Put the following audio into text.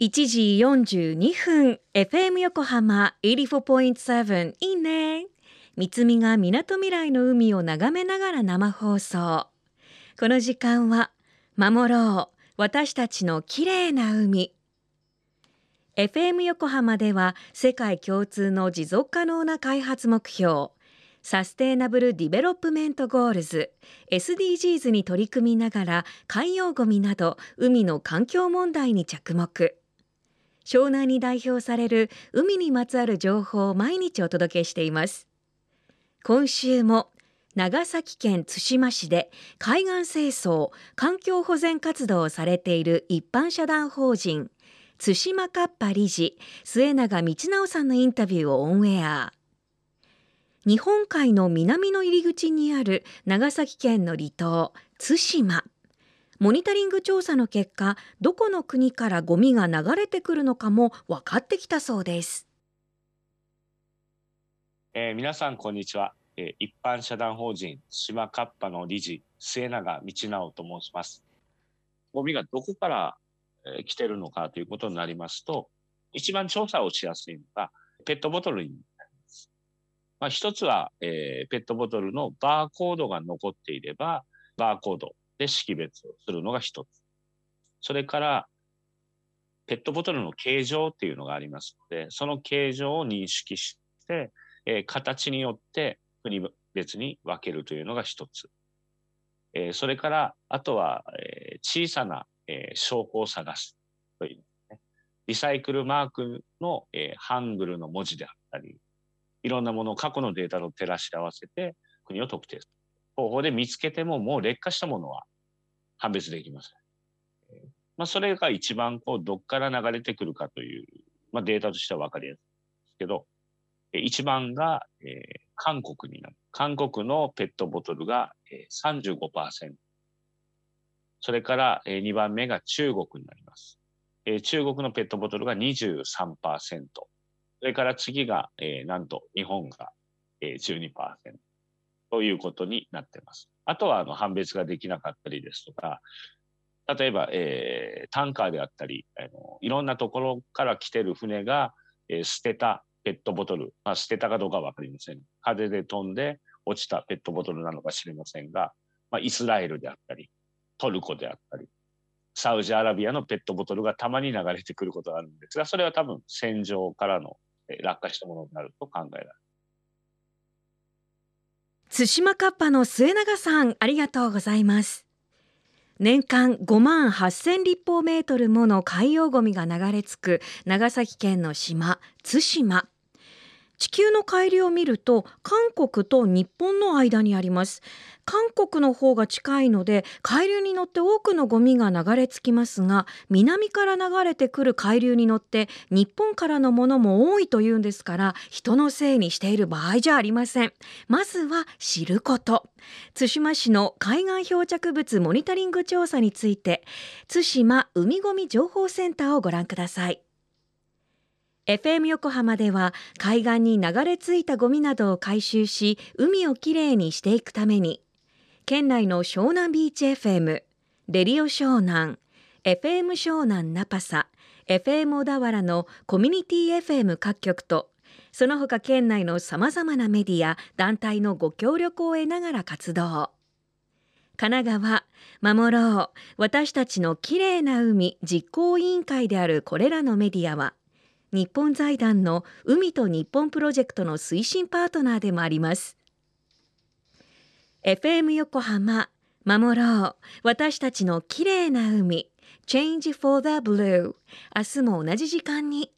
1時42分 FM 横浜84.7いいね。 MITSUMIがみなとみらいの海を眺めながら生放送。この時間は守ろう。私たちの綺麗な海。FM 横浜では世界共通の持続可能な開発目標サステイナブル・ディベロップメント・ゴールズ SDGs に取り組みながら海洋ごみなど海の環境問題に着目。湘南に代表される海にまつわる情報を毎日お届けしています。今週も長崎県対馬市で海岸清掃環境保全活動をされている一般社団法人対馬カッパ理事末永道直さんのインタビューをオンエア。日本海の南の入り口にある長崎県の離島対馬。モニタリング調査の結果どこの国からゴミが流れてくるのかも分かってきたそうです、えー、皆さんこんにちは、えー、一般社団法人島カッパの理事末永道直と申します。ゴミがどこから、えー、来てるのかということになりますと一番調査をしやすいのがペットボトルになります。まあ、一つは、えー、ペットボトルのバーコードが残っていればバーコードで識別をするのが一つ。それから、ペットボトルの形状っていうのがありますので、その形状を認識して、えー、形によって国別に分けるというのが一つ。えー、それから、あとは、えー、小さな、え証拠を探すという、ね。リサイクルマークの、えハングルの文字であったり、いろんなものを過去のデータと照らし合わせて国を特定する。方法で見つけてももう劣化したものは判別できません。まあ、それが一番こうどっから流れてくるかという、まあ、データとしては分かりやすいですけど、一番が、えー、韓国になる。韓国のペットボトルが、えー、35%。それから、えー、2番目が中国になります。えー、中国のペットボトルが23%。それから次が、えー、なんと日本が、えー、12%。ということになってます。あとはあの判別ができなかったりですとか、例えば、えー、タンカーであったりあの、いろんなところから来てる船が、えー、捨てたペットボトル、まあ、捨てたかどうか分かりません。風で飛んで落ちたペットボトルなのか知りませんが、まあ、イスラエルであったり、トルコであったり、サウジアラビアのペットボトルがたまに流れてくることがあるんですが、それは多分戦場からの落下したものになると考えられます。対馬カッパの末永さんありがとうございます。年間5万8000立方メートルもの海洋ゴミが流れ着く長崎県の島対馬。地球の海流を見ると韓国と日本の間にあります。韓国の方が近いので海流に乗って多くのゴミが流れ着きますが南から流れてくる海流に乗って日本からのものも多いというんですから人のせいにしている場合じゃありません。まずは知ること。対馬市の海岸漂着物モニタリング調査について対馬海ごみ情報センターをご覧ください。FM 横浜では海岸に流れ着いたゴミなどを回収し海をきれいにしていくために県内の湘南ビーチ FM レリオ湘南 FM 湘南ナパサ FM 小田原のコミュニティ FM 各局とその他県内のさまざまなメディア団体のご協力を得ながら活動。神奈川守ろう私たちのきれいな海実行委員会であるこれらのメディアは日本財団の海と日本プロジェクトの推進パートナーでもあります。FM 横浜守ろう。私たちの綺麗な海 Change for the Blue 明日も同じ時間に。